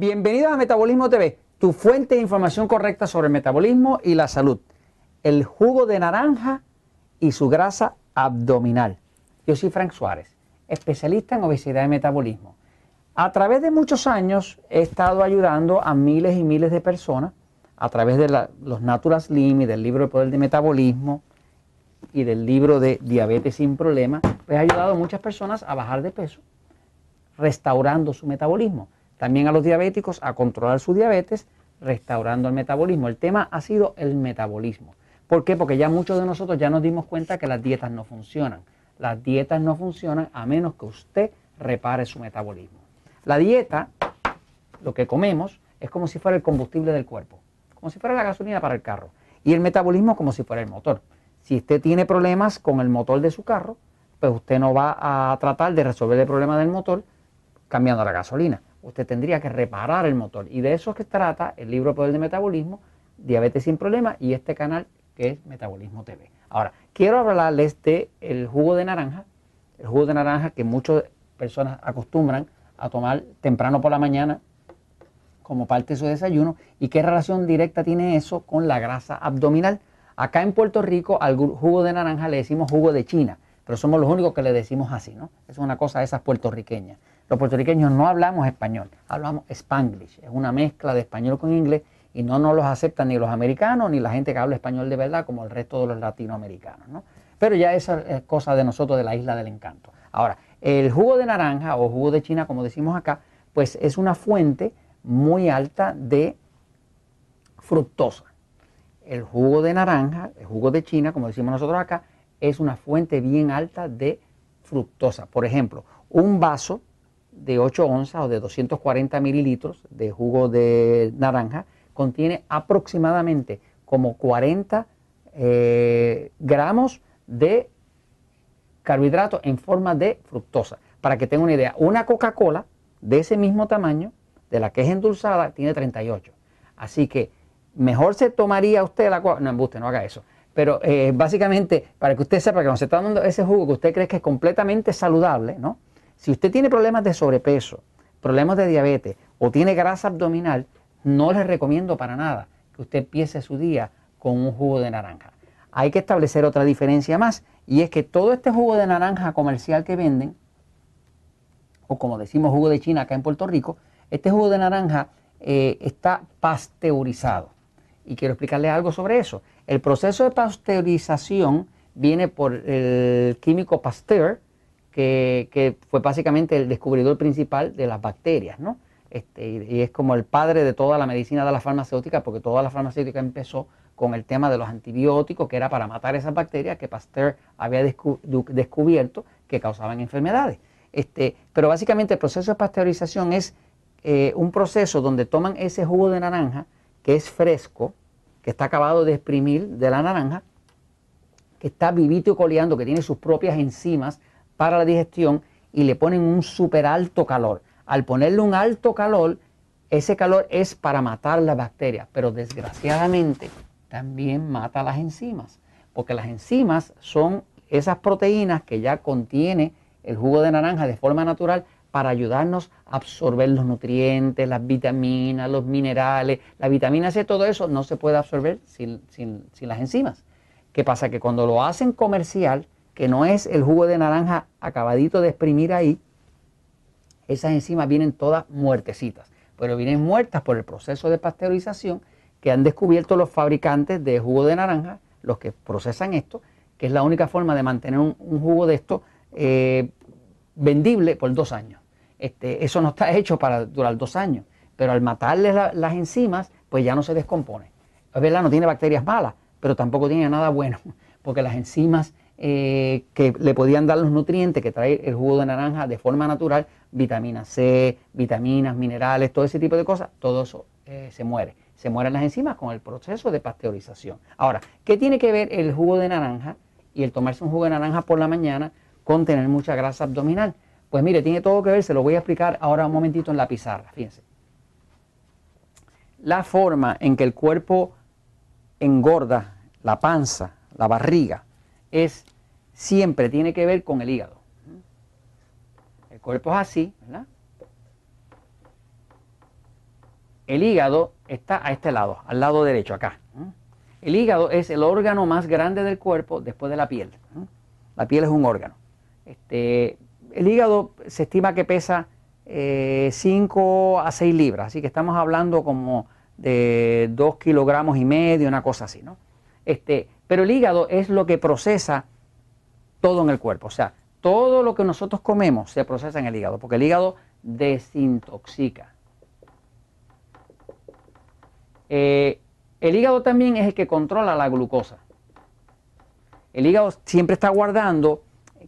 Bienvenidos a Metabolismo TV, tu fuente de información correcta sobre el metabolismo y la salud. El jugo de naranja y su grasa abdominal. Yo soy Frank Suárez, especialista en obesidad y metabolismo. A través de muchos años he estado ayudando a miles y miles de personas a través de los Natural Slim y del libro de poder de metabolismo y del libro de diabetes sin problema, pues he ayudado a muchas personas a bajar de peso, restaurando su metabolismo. También a los diabéticos a controlar su diabetes, restaurando el metabolismo. El tema ha sido el metabolismo. ¿Por qué? Porque ya muchos de nosotros ya nos dimos cuenta que las dietas no funcionan. Las dietas no funcionan a menos que usted repare su metabolismo. La dieta, lo que comemos, es como si fuera el combustible del cuerpo, como si fuera la gasolina para el carro. Y el metabolismo como si fuera el motor. Si usted tiene problemas con el motor de su carro, pues usted no va a tratar de resolver el problema del motor cambiando la gasolina usted tendría que reparar el motor. Y de eso es que trata el libro Poder de Metabolismo, Diabetes sin Problema y este canal que es Metabolismo TV. Ahora, quiero hablarles de el jugo de naranja, el jugo de naranja que muchas personas acostumbran a tomar temprano por la mañana como parte de su desayuno y qué relación directa tiene eso con la grasa abdominal. Acá en Puerto Rico al jugo de naranja le decimos jugo de China, pero somos los únicos que le decimos así, ¿no? Es una cosa de esas puertorriqueñas. Los puertorriqueños no hablamos español, hablamos spanglish, es una mezcla de español con inglés y no nos los aceptan ni los americanos ni la gente que habla español de verdad como el resto de los latinoamericanos. ¿no? Pero ya esa es cosa de nosotros de la isla del encanto. Ahora, el jugo de naranja o jugo de China, como decimos acá, pues es una fuente muy alta de fructosa. El jugo de naranja, el jugo de China, como decimos nosotros acá, es una fuente bien alta de fructosa. Por ejemplo, un vaso de 8 onzas o de 240 mililitros de jugo de naranja contiene aproximadamente como 40 eh, gramos de carbohidratos en forma de fructosa. Para que tenga una idea, una Coca-Cola de ese mismo tamaño, de la que es endulzada, tiene 38. Así que mejor se tomaría usted la. No, usted no haga eso. Pero eh, básicamente, para que usted sepa que se está dando ese jugo que usted cree que es completamente saludable, ¿no? Si usted tiene problemas de sobrepeso, problemas de diabetes o tiene grasa abdominal, no les recomiendo para nada que usted empiece su día con un jugo de naranja. Hay que establecer otra diferencia más y es que todo este jugo de naranja comercial que venden, o como decimos jugo de China acá en Puerto Rico, este jugo de naranja eh, está pasteurizado. Y quiero explicarle algo sobre eso. El proceso de pasteurización viene por el químico Pasteur, que, fue básicamente el descubridor principal de las bacterias, ¿no? Este, y, es como el padre de toda la medicina de la farmacéutica, porque toda la farmacéutica empezó con el tema de los antibióticos, que era para matar esas bacterias que Pasteur había descubierto que causaban enfermedades. Este, pero básicamente el proceso de pasteurización es eh, un proceso donde toman ese jugo de naranja, que es fresco, que está acabado de exprimir de la naranja, que está vivito y coleando, que tiene sus propias enzimas para la digestión y le ponen un súper alto calor. Al ponerle un alto calor, ese calor es para matar las bacterias, pero desgraciadamente también mata las enzimas, porque las enzimas son esas proteínas que ya contiene el jugo de naranja de forma natural para ayudarnos a absorber los nutrientes, las vitaminas, los minerales, la vitamina C, todo eso no se puede absorber sin, sin las enzimas. ¿Qué pasa? Que cuando lo hacen comercial, que no es el jugo de naranja acabadito de exprimir ahí, esas enzimas vienen todas muertecitas, pero vienen muertas por el proceso de pasteurización que han descubierto los fabricantes de jugo de naranja, los que procesan esto, que es la única forma de mantener un, jugo de esto eh, vendible por dos años. Este, eso no está hecho para durar dos años, pero al matarle las enzimas, pues ya no se descompone. Es verdad, no tiene bacterias malas, pero tampoco tiene nada bueno, porque las enzimas eh, que le podían dar los nutrientes que trae el jugo de naranja de forma natural, vitamina C, vitaminas, minerales, todo ese tipo de cosas, todo eso eh, se muere. Se mueren las enzimas con el proceso de pasteurización. Ahora, ¿qué tiene que ver el jugo de naranja y el tomarse un jugo de naranja por la mañana con tener mucha grasa abdominal? Pues mire, tiene todo que ver, se lo voy a explicar ahora un momentito en la pizarra, fíjense. La forma en que el cuerpo engorda la panza, la barriga, es siempre tiene que ver con el hígado. El cuerpo es así, ¿verdad? el hígado está a este lado, al lado derecho, acá. El hígado es el órgano más grande del cuerpo después de la piel. La piel es un órgano. Este, el hígado se estima que pesa 5 eh, a 6 libras, así que estamos hablando como de 2 kilogramos y medio, una cosa así, ¿no? Este, pero el hígado es lo que procesa todo en el cuerpo, o sea, todo lo que nosotros comemos se procesa en el hígado, porque el hígado desintoxica. Eh, el hígado también es el que controla la glucosa. El hígado siempre está guardando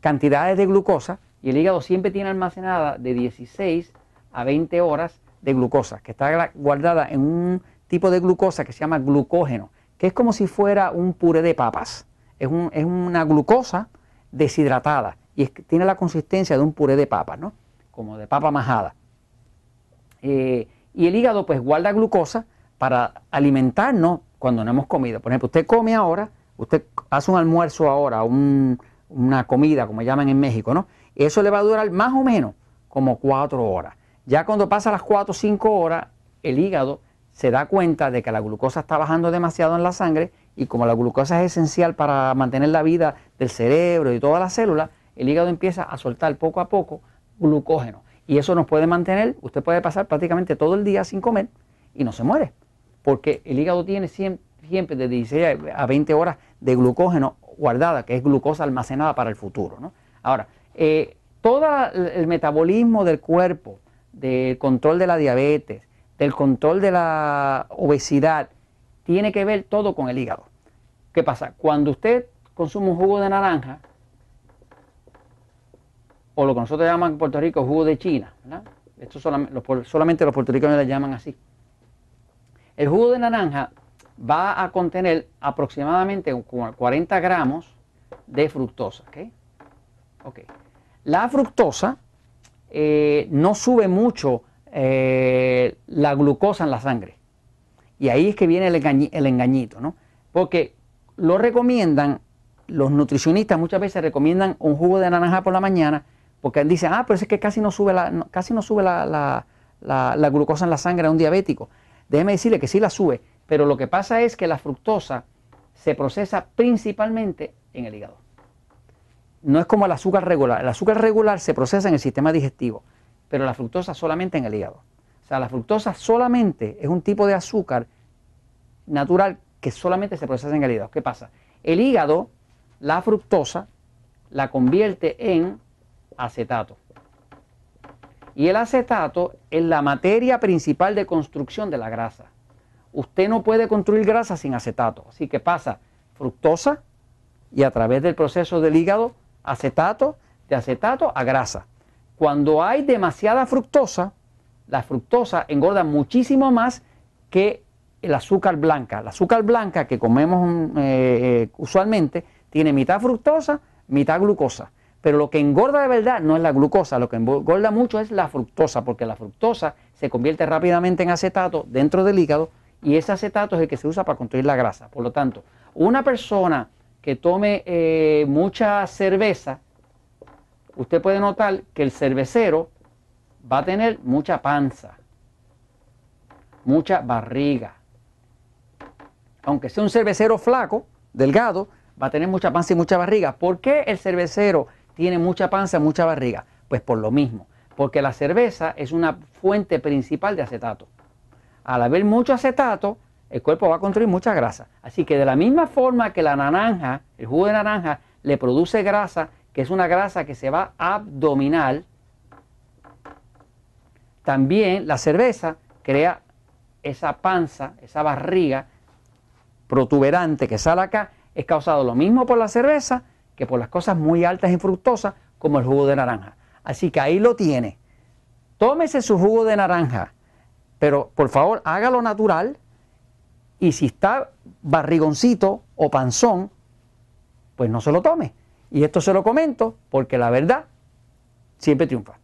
cantidades de glucosa y el hígado siempre tiene almacenada de 16 a 20 horas de glucosa, que está guardada en un tipo de glucosa que se llama glucógeno, que es como si fuera un puré de papas. Es, una glucosa deshidratada y tiene la consistencia de un puré de papas, ¿no? Como de papa majada. Eh, y el hígado pues guarda glucosa para alimentarnos cuando no hemos comido. Por ejemplo, usted come ahora, usted hace un almuerzo ahora, una comida, como llaman en México, ¿no? Eso le va a durar más o menos como cuatro horas. Ya cuando pasa las cuatro o cinco horas, el hígado se da cuenta de que la glucosa está bajando demasiado en la sangre y como la glucosa es esencial para mantener la vida del cerebro y todas las células, el hígado empieza a soltar poco a poco glucógeno. Y eso nos puede mantener, usted puede pasar prácticamente todo el día sin comer y no se muere porque el hígado tiene siempre, de 16 a 20 horas de glucógeno guardada, que es glucosa almacenada para el futuro. Ahora, eh, todo el metabolismo del cuerpo, del control de la diabetes, del control de la obesidad, tiene que ver todo con el hígado. ¿Qué pasa? Cuando usted consume un jugo de naranja, o lo que nosotros llamamos en Puerto Rico jugo de China, Esto solamente, solamente los puertorriqueños le llaman así. El jugo de naranja va a contener aproximadamente 40 gramos de fructosa. La fructosa eh, no sube mucho eh, la glucosa en la sangre. Y ahí es que viene el, engañito, ¿no? Porque lo recomiendan, los nutricionistas muchas veces recomiendan un jugo de naranja por la mañana, porque dicen, ah, pero es que casi no sube la, casi no sube la, la glucosa en la sangre a un diabético. Déjeme decirle que sí la sube, pero lo que pasa es que la fructosa se procesa principalmente en el hígado. No es como el azúcar regular. El azúcar regular se procesa en el sistema digestivo, pero la fructosa solamente en el hígado. O sea, la fructosa solamente es un tipo de azúcar natural que solamente se procesa en el hígado. ¿Qué pasa? El hígado, la fructosa, la convierte en acetato. Y el acetato es la materia principal de construcción de la grasa. Usted no puede construir grasa sin acetato. Así que pasa fructosa y a través del proceso del hígado, acetato, de acetato a grasa. Cuando hay demasiada fructosa, la fructosa engorda muchísimo más que el azúcar blanca. La azúcar blanca que comemos eh, eh, usualmente tiene mitad fructosa, mitad glucosa. Pero lo que engorda de verdad no es la glucosa, lo que engorda mucho es la fructosa, porque la fructosa se convierte rápidamente en acetato dentro del hígado y ese acetato es el que se usa para construir la grasa. Por lo tanto, una persona que tome eh, mucha cerveza, usted puede notar que el cervecero va a tener mucha panza, mucha barriga. Aunque sea un cervecero flaco, delgado, va a tener mucha panza y mucha barriga. ¿Por qué el cervecero tiene mucha panza, mucha barriga? Pues por lo mismo, porque la cerveza es una fuente principal de acetato. Al haber mucho acetato, el cuerpo va a construir mucha grasa. Así que de la misma forma que la naranja, el jugo de naranja, le produce grasa, que es una grasa que se va abdominal, también la cerveza crea esa panza, esa barriga protuberante que sale acá, es causado lo mismo por la cerveza que por las cosas muy altas y fructosas como el jugo de naranja. Así que ahí lo tiene. Tómese su jugo de naranja, pero por favor hágalo natural y si está barrigoncito o panzón, pues no se lo tome. Y esto se lo comento porque la verdad siempre triunfa.